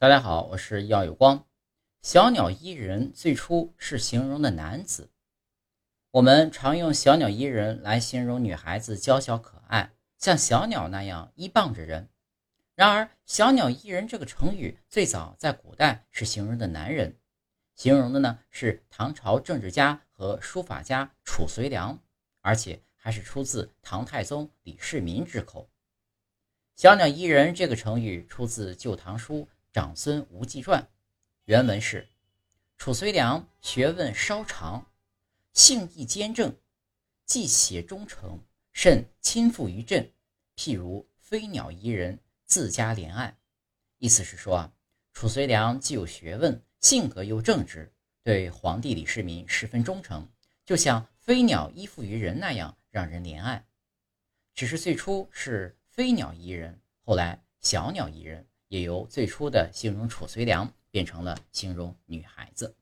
大家好，我是耀有光。小鸟依人最初是形容的男子，我们常用小鸟依人来形容女孩子娇小可爱，像小鸟那样依傍着人。然而，小鸟依人这个成语最早在古代是形容的男人，形容的呢是唐朝政治家和书法家褚遂良，而且还是出自唐太宗李世民之口。小鸟依人这个成语出自《旧唐书》。长孙无忌传原文是：褚遂良学问稍长，性义坚正，既写忠诚，甚亲附于朕。譬如飞鸟依人，自家怜爱。意思是说啊，褚遂良既有学问，性格又正直，对皇帝李世民十分忠诚，就像飞鸟依附于人那样，让人怜爱。只是最初是飞鸟依人，后来小鸟依人。也由最初的形容褚遂良变成了形容女孩子。